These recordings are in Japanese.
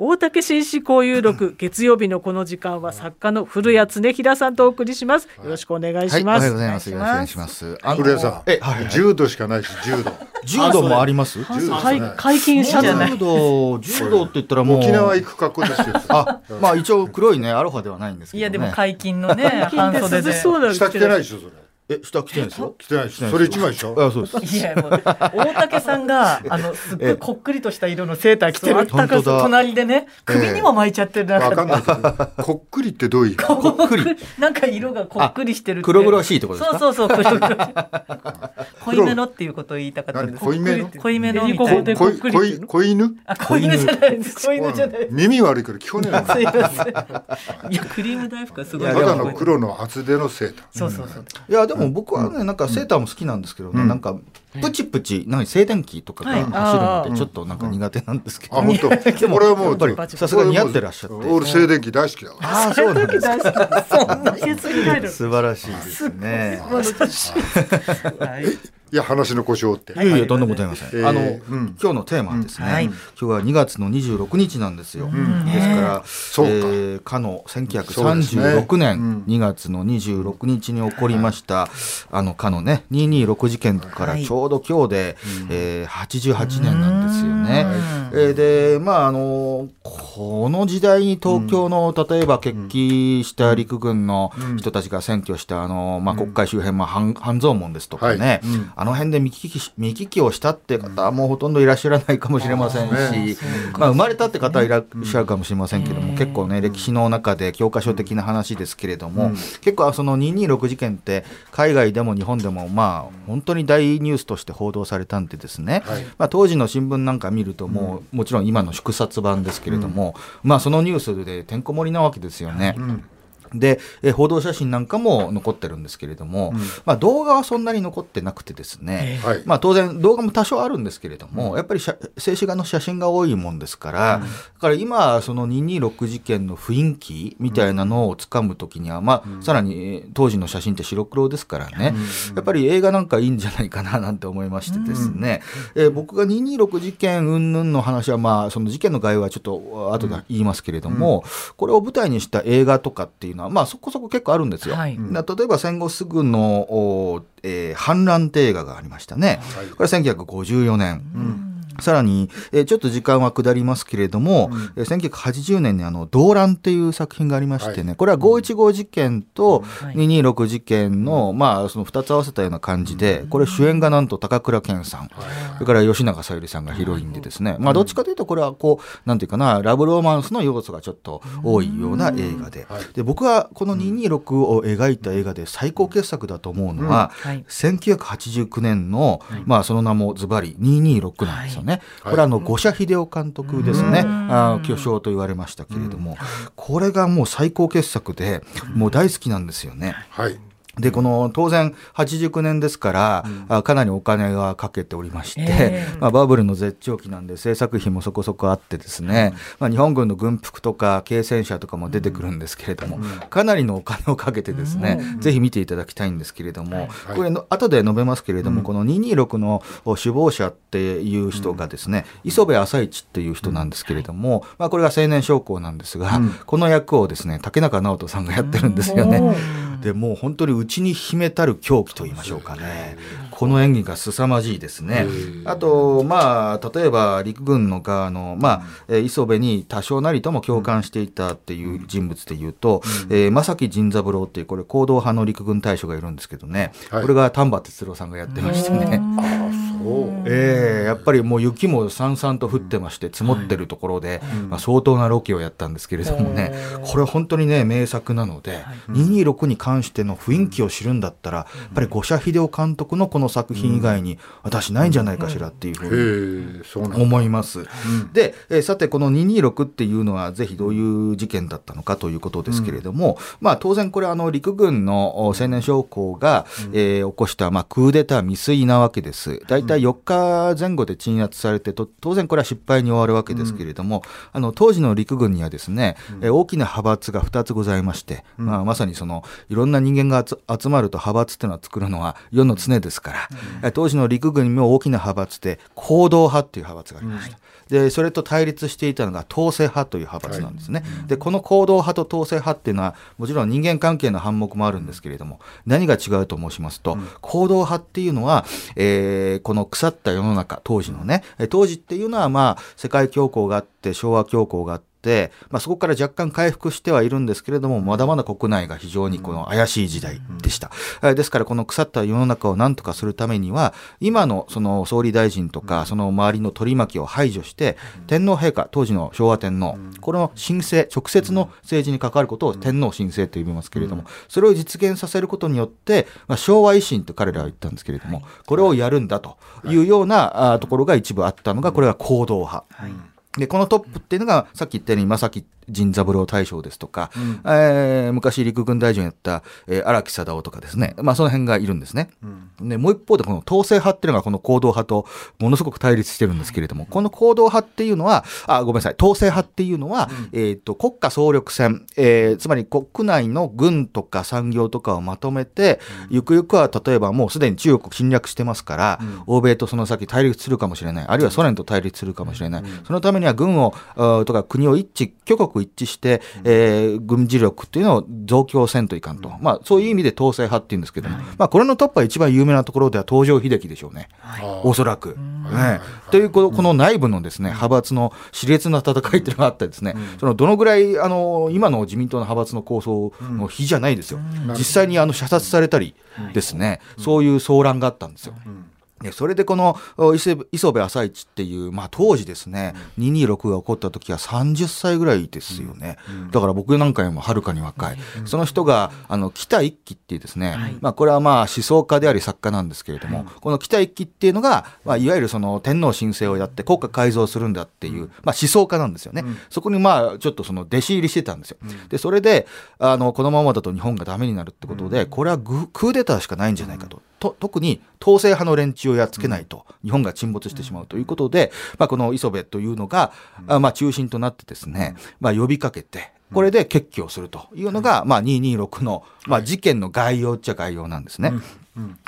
大竹紳士交友録 月曜日のこの時間は作家の古谷恒平さんとお送りします。よろしくお願いします。はい、おはようございます。よろしくお願いします。あの古谷さん、え、はい、はい、柔道しかないし柔道。柔道もあります？柔道はい、解禁者じゃない。柔道、柔道って言ったらもう。沖縄行く格好ですよ。あ、まあ一応黒いね、アロハではないんですけど、ね。いやでも解禁のね、半袖で。下着てないでしょそれ。え、下着てるんですよ。着てないでしょ。それ一枚でしょ？あ、そうです。いやもう大竹さんが あのすっごいこっくりとした色のセーター着てる。本当だ。隣でね首にも巻いちゃってるわ中かんないこっくりってどういう意味？こっくり。なんか色がこっくりしてる黒々しいってことですか？そうそうそう黒々。濃いめのっていうことを言いたかったんです。濃いめの濃いめの？みたいな。英語でこいこい子犬？あ濃いめじゃないです。濃いめじゃない耳悪いから聞こえないの。すいません。いやクリーム大福はすごい。ただの黒の厚手のセーター。そうそうそう。いや、でも僕はね、なんかセーターも好きなんですけどね、なんかプチプチ、なんか静電気とかがはい走るので、ちょっとなんか苦手なんですけど。あ、本当。でも、これはもうやっぱりさすがに似合ってらっしゃって。俺静電気大好きだから。ああ、そうなんです。大好き。そんな。素晴らしいですね。はいいや話の故障って。いやいや、とんでもございません。えーあの、うん今日のテーマはですね、はい。今日は2月の26日なんですよ。ですから、そうか。えーかのそうです1936ね年2月の26日に起こりました、あのかのね、226事件からちょうど今日で、えー88年なんですよね。えーで、まあ、あの、この時代に東京の、例えば決起した陸軍の人たちが占拠した、あの、まあ、国会周辺、まあ、半半蔵門ですとかね、あの辺で見聞きし見聞きをしたって方はもうほとんどいらっしゃらないかもしれませんし、まあ、生まれたって方はいらっしゃるかもしれませんけども、結構ね、歴史の中で教科書的な話ですけれども、結構その226事件って海外でも日本でもまあ本当に大ニュースとして報道されたんでですね、はい。まあ、当時の新聞なんか見るともう、もちろん今の縮刷版ですけれども、まあそのニュースでてんこ盛りなわけですよね。で、え報道写真なんかも残ってるんですけれども、まあ、動画はそんなに残ってなくてですね、はい。まあ、当然動画も多少あるんですけれども、やっぱり写静止画の写真が多いもんですから、だから今その226事件の雰囲気みたいなのをつかむときには、まあ、さらにえー当時の写真って白黒ですからね、やっぱり映画なんかいいんじゃないかななんて思いましてですね、えー僕が226事件云々の話は、まあ、その事件の概要はちょっと後で言いますけれども、これを舞台にした映画とかっていうのは、まあ、そこそこ結構あるんですよ。はいな例えば戦後すぐの、おえー反乱って映画がありましたね。これは1954年。さらに、えーちょっと時間は下りますけれども、えー1980年にあの、動乱っていう作品がありましてね、これは515事件と226事件の、まあ、その2つ合わせたような感じで、これ主演がなんと高倉健さん、それから吉永小百合さんがヒロインでですね、まあ、どっちかというとこれはこう、なんていうかな、ラブロマンスの要素がちょっと多いような映画で、で、僕はこの226を描いた映画で最高傑作だと思うのは、はい。1989年の、まあ、その名もズバリ226なんですよね。これはあの、五社秀夫監督ですね。あー巨匠と言われましたけれども、これがもう最高傑作で、もう大好きなんですよね。はい。で、この当然89年ですから、あかなりお金がかけておりまして、えまあ、バブルの絶頂期なんで制作費もそこそこあってですね、まあ、日本軍の軍服とか軽戦車とかも出てくるんですけれども、かなりのお金をかけてですね、ぜひ見ていただきたいんですけれども、これの後で述べますけれども、この226の首謀者っていう人がですね、磯部朝市っていう人なんですけれども、まあ、これが青年将校なんですが、この役をですね、竹中直人さんがやってるんですよね。でもう本当に内に秘めたる狂気と言いましょうかね。この演技が凄まじいですね。あと、まあ、例えば陸軍の側の、まあ、えー磯部に多少なりとも共感していたっていう人物で言うと、えー正木仁三郎っていう、これ行動派の陸軍大将がいるんですけどね、はいこれが丹波哲郎さんがやってましてね。ええやっぱりもう雪もさんさんと降ってまして積もってるところで、まあ、相当なロケをやったんですけれどもね、これ本当にね名作なので、226に関しての雰囲気を知るんだったら、やっぱり五社秀夫監督のこの作品以外に私ないんじゃないかしらっていうふうに。思います。で、えーさてこの226っていうのはぜひどういう事件だったのかということですけれども、まあ当然これあの陸軍のお青年将校が、えー起こしたまあクーデター未遂なわけです。大体体4日前後で鎮圧されてと当然これは失敗に終わるわけですけれども、あの当時の陸軍にはですね、え大きな派閥が2つございまして、まあ、まさにそのいろんな人間が集集まると派閥っていうのは作るのは世の常ですから、え当時の陸軍にも大きな派閥で行動派っていう派閥がありました。でそれと対立していたのが統制派という派閥なんですね。でこの行動派と統制派っていうのはもちろん人間関係の反目もあるんですけれども何が違うと申しますと、行動派っていうのは、えーこの腐った世の中当時のねえ当時っていうのはまあ世界恐慌があって昭和恐慌があってまあ、そこから若干回復してはいるんですけれどもまだまだ国内が非常にこの怪しい時代でした、えーですからこの腐った世の中を何とかするためには今のその総理大臣とかその周りの取り巻きを排除して天皇陛下当時の昭和天皇この神聖直接の政治に関わることを天皇神聖と呼びますけれどもそれを実現させることによって、まあ、昭和維新と彼らは言ったんですけれどもこれをやるんだというようなところが一部あったのがこれが行動派。でこのトップっていうのがさっき言ったようにまさき仁三郎大将ですとか、えー昔陸軍大臣をやったえー荒、木貞夫とかですね、まあ、その辺がいるんですね。でもう一方でこの統制派っていうのがこの行動派とものすごく対立してるんですけれども、この行動派っていうのはあごめんなさい。統制派っていうのは、えー、と国家総力戦、えーつまり国内の軍とか産業とかをまとめて、ゆくゆくは例えばもうすでに中国侵略してますから、欧米とその先対立するかもしれない。あるいはソ連と対立するかもしれない、そのためには軍をとか国を一致挙国一致して、えー軍事力っていうのを増強せんといかんと、まあ、そういう意味で統制派っていうんですけども、まあ、これのトップは一番有名なところでは東条英機でしょうね、おそらく。ね、というこのこの内部のですね派閥の熾烈な戦いっていうのがあってですね、そのどのぐらいあの今の自民党の派閥の構想の比じゃないですよ、実際にあの射殺されたりですね、そういう騒乱があったんですよ。でそれでこのお磯部磯部朝市っていう、まあ、当時ですね、226が起こった時は30歳ぐらいですよね、だから僕なんかよりもはるかに若い、その人があの北一揆っていうですね、まあ、これはまあ思想家であり作家なんですけれども、この北一揆っていうのが、まあ、いわゆるその天皇神聖をやって国家改造するんだっていう、まあ、思想家なんですよね、そこにまあちょっとその弟子入りしてたんですよ。でそれであのこのままだと日本がダメになるってことで、これはグクーデターしかないんじゃないかと。と特に統制派の連中をやっつけないと日本が沈没してしまうということで、まあ、この磯部というのが、あまあ、中心となってですね、まあ、呼びかけてこれで決起をするというのが、まあ、226の、まあ、事件の概要っちゃ概要なんですね。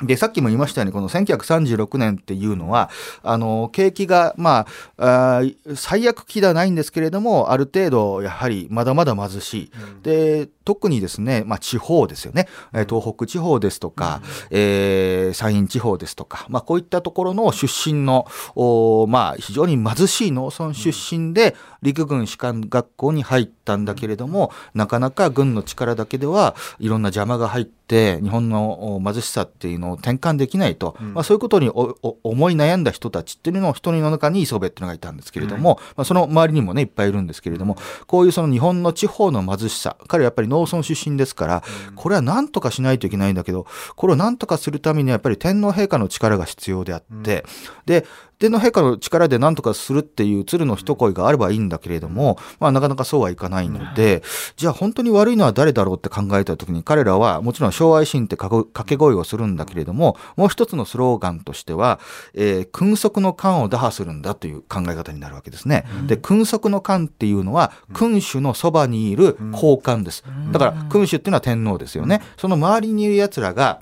でさっきも言いましたようにこの1936年っていうのはあの景気が、まあ、あー最悪期ではないんですけれどもある程度やはりまだまだ貧しい、で特にですね、まあ、地方ですよね。えー東北地方ですとか、えー山陰地方ですとか、まあ、こういったところの出身の、おーまあ、非常に貧しい農村出身で陸軍士官学校に入ったんだけれどもなかなか軍の力だけではいろんな邪魔が入って日本のお貧しさっていうのを転換できないと、まあ、そういうことに思い悩んだ人たちっていうのの一人の中に磯部っていうのがいたんですけれども、まあ、その周りにもねいっぱいいるんですけれどもこういうその日本の地方の貧しさ彼はやっぱり農村出身ですからこれは何とかしないといけないんだけどこれを何とかするためにはやっぱり天皇陛下の力が必要であって、で天皇陛下の力で何とかするっていう鶴の一声があればいいんだけれども、まあ、なかなかそうはいかないので、じゃあ本当に悪いのは誰だろうって考えた時に彼らはもちろん昭和維新って掛け声をするんだけれどももう一つのスローガンとしては、えー君側の官を打破するんだという考え方になるわけですね。で君側の官っていうのは君主のそばにいる高官です。だから君主っていうのは天皇ですよね。その周りにいる奴らが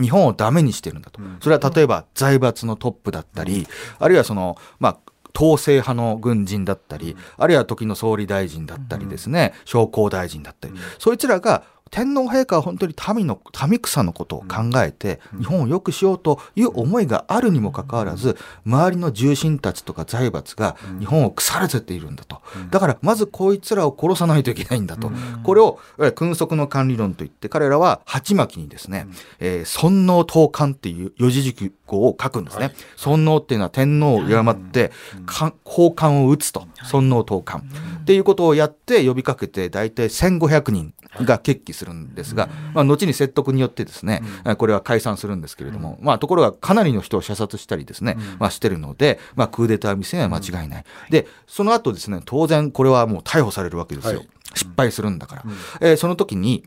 日本をダメにしてるんだと。それは例えば財閥のトップだったり、あるいはその、まあ、統制派の軍人だったり、あるいは時の総理大臣だったりですね、商工大臣だったり、そいつらが天皇陛下は本当に民の民草のことを考えて日本を良くしようという思いがあるにもかかわらず周りの重臣たちとか財閥が日本を腐らせているんだと。だからまずこいつらを殺さないといけないんだと。これをえー君側の管理論といって彼らは鉢巻きにですね、えー尊王統官っていう四字熟語を書くんですね、尊王っていうのは天皇を敬って、か交換を打つと。尊王統官、っていうことをやって呼びかけて大体1500人が決起するんですが、まあ、後に説得によってですね、これは解散するんですけれども、まあ、ところがかなりの人を射殺したりですね、まあ、してるので、まあ、クーデター未遂は間違いない。でその後ですね当然これはもう逮捕されるわけですよ、はい。失敗するんだから。えーその時に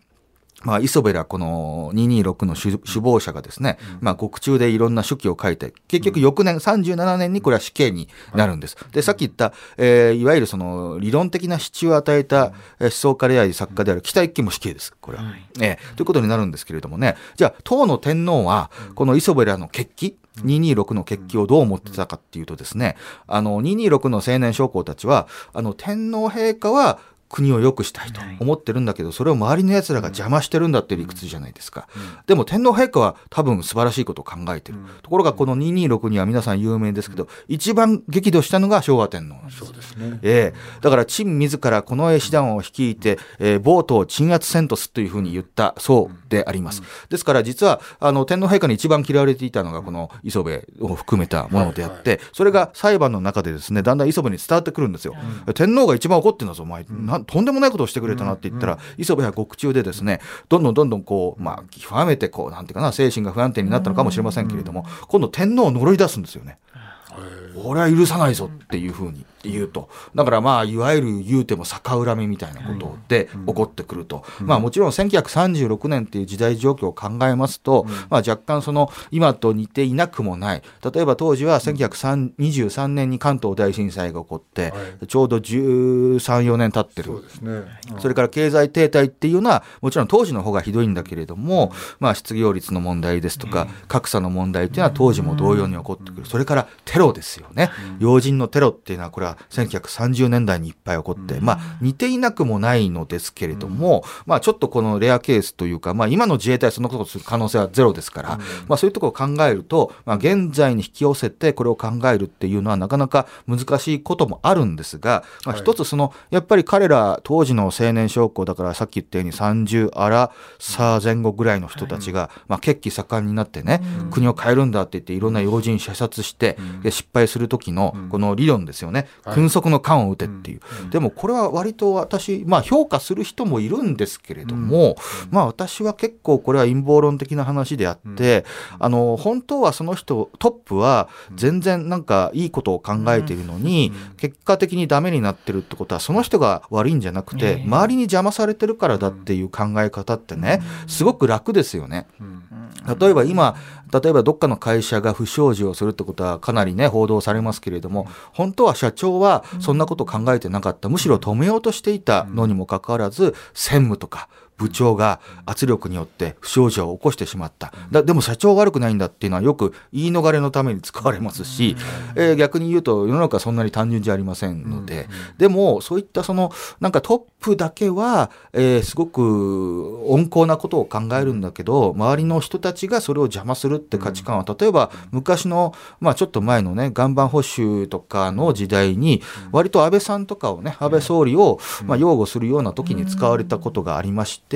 まあ、磯部らこの226の首首謀者がですね、まあ、獄中でいろんな手記を書いて、結局翌年37年にこれは死刑になるんです。で、さっき言った、えーいわゆるその理論的な支柱を与えたえー思想家であり作家である北一揆も死刑です、これは。えーということになるんですけれどもね、じゃあ、当の天皇は、この磯部らの決起、226の決起をどう思ってたかっていうとですね、あの、226の青年将校たちは、あの、天皇陛下は、国を良くしたいと思ってるんだけど、それを周りの奴らが邪魔してるんだっていう理屈じゃないですか。でも天皇陛下は多分素晴らしいことを考えてる。ところがこの226には皆さん有名ですけど、一番激怒したのが昭和天皇なんです。そうですね。ええだから陳自らこの絵師団を率いて、えー、ボートを鎮圧せんとすというふうに言ったそうであります。ですから実はあの天皇陛下に一番嫌われていたのがこの磯部を含めたものであって、それが裁判の中でですねだんだん磯部に伝わってくるんですよ。天皇が一番怒ってんだぞお前、なとんでもないことをしてくれたなって言ったら、磯部は獄中でですねどんどんどんどんこうまあ極めてこうなんていうかな精神が不安定になったのかもしれませんけれども、今度天皇を呪い出すんですよね。俺は許さないぞっていうふうに言うと。だからまあいわゆる言うても逆恨みみたいなことで起こってくると、まあもちろん1936年っていう時代状況を考えますと、まあ若干その今と似ていなくもない。例えば当時は1923年に関東大震災が起こって、ちょうど1314年経ってる。それから経済停滞っていうのはもちろん当時の方がひどいんだけれども、まあ、失業率の問題ですとか、格差の問題っていうのは当時も同様に起こってくる、それからテロですよね、要人のテロっていうのはこれは1930年代にいっぱい起こって、まあ、似ていなくもないのですけれども、まあ、ちょっとこのレアケースというか、まあ、今の自衛隊はそんなことをする可能性はゼロですから、まあ、そういうところを考えると、まあ、現在に引き寄せてこれを考えるっていうのはなかなか難しいこともあるんですが、まあ、はい一つそのやっぱり彼ら当時の青年将校だからさっき言ったように30アラサー前後ぐらいの人たちが、まあ、血気盛んになってね、国を変えるんだって言っていろんな要人射殺して、で失敗する時のこの理論ですよね、はい君側の官を打てっていう、でもこれは割と私、まあ、評価する人もいるんですけれども、まあ私は結構これは陰謀論的な話であって、あの本当はその人トップは全然なんかいいことを考えているのに、結果的にダメになってるってことはその人が悪いんじゃなくて、周りに邪魔されてるからだっていう考え方ってね、すごく楽ですよね。例えば今例えばどっかの会社が不祥事をするってことはかなりね報道されますけれども本当は社長はそんなことを考えてなかった。むしろ止めようとしていたのにもかかわらず専務とか部長が圧力によって不祥事を起こしてしまった。だでも社長は悪くないんだっていうのはよく言い逃れのために使われますし、えー逆に言うと世の中はそんなに単純じゃありませんので、でもそういったそのなんかトップだけは、えーすごく温厚なことを考えるんだけど周りの人たちがそれを邪魔するって価値観は例えば昔の、まあ、ちょっと前のね岩盤保守とかの時代に割と安倍さんとかをね安倍総理を、まあ、擁護するような時に使われたことがありまして、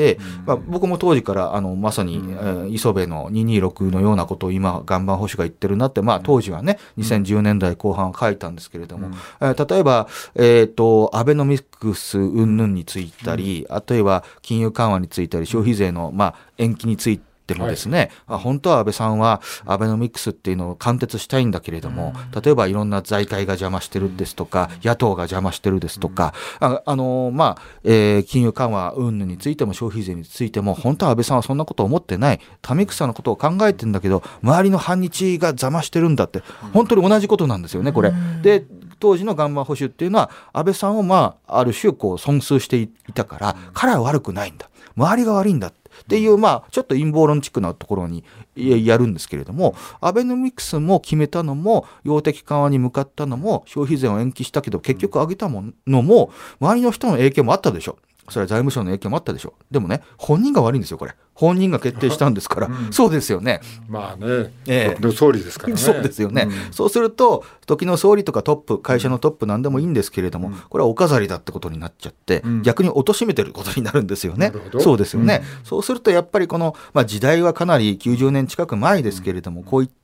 まあ、僕も当時からあのまさに、えー磯部の226のようなことを今岩盤保守が言ってるなって、まあ、当時はね2010年代後半は書いたんですけれども、えー例えば、えー、とアベノミクス云々についたり、あとは金融緩和についたり消費税の、まあ、延期についてもですね、あ本当は安倍さんはアベノミクスっていうのを貫徹したいんだけれども、例えばいろんな財界が邪魔してるですとか、野党が邪魔してるですとか、ああのまあえー金融緩和云々についても消費税についても本当は安倍さんはそんなことを思ってない民草のことを考えてんだけど周りの反日が邪魔してるんだって本当に同じことなんですよねこれ。で当時の岩盤保守っていうのは安倍さんをまあある種こう尊崇していたから彼は悪くないんだ。周りが悪いんだってっていうまあちょっと陰謀論チックなところにやるんですけれどもアベノミクスも決めたのも量的緩和に向かったのも消費税を延期したけど結局上げたものも周りの人の影響もあったでしょ。それは財務省の影響もあったでしょでもね本人が悪いんですよこれ。本人が決定したんですから、そうですよね。まあね、ええ。時の総理ですからね。そうですよね、そうすると時の総理とかトップ会社のトップなんでもいいんですけれども、これはお飾りだってことになっちゃって、ん。逆に貶めてることになるんですよね。なるほど。そうですよね、そうするとやっぱりこの、まあ、時代はかなり90年近く前ですけれども、こういった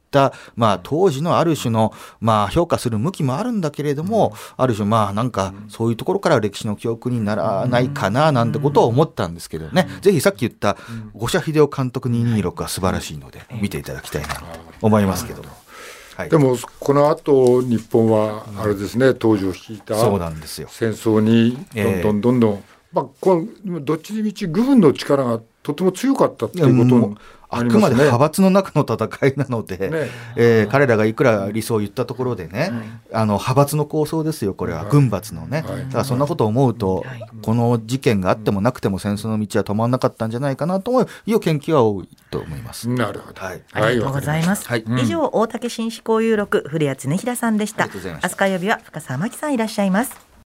まあ、当時のある種の、まあ、評価する向きもあるんだけれども、ある種まあなんかそういうところから歴史の記憶にならないかななんてことを思ったんですけどね、ぜひさっき言った五社秀夫監督226は素晴らしいので見ていただきたいなと思いますけども。はい。でもこの後日本はあれですね、当時を率いた。戦争にどんどんどんどん、まあこのどっちにみち軍の力がとても強かったっていうこともあくまで派閥の中の戦いなので、ね。えー彼らがいくら理想を言ったところでね、あの派閥の構想ですよ、これは、軍閥のね、はい。だからそんなことを思うと、この事件があってもなくても戦争の道は止まらなかったんじゃないかなと思う。いう研究は多いと思います。なるほど。はい。ありがとうございます。はい。以上、大竹紳士交友録、古谷恒平さんでした。ありがとうございました。飛鳥曜日は深澤真紀さんいらっしゃいます。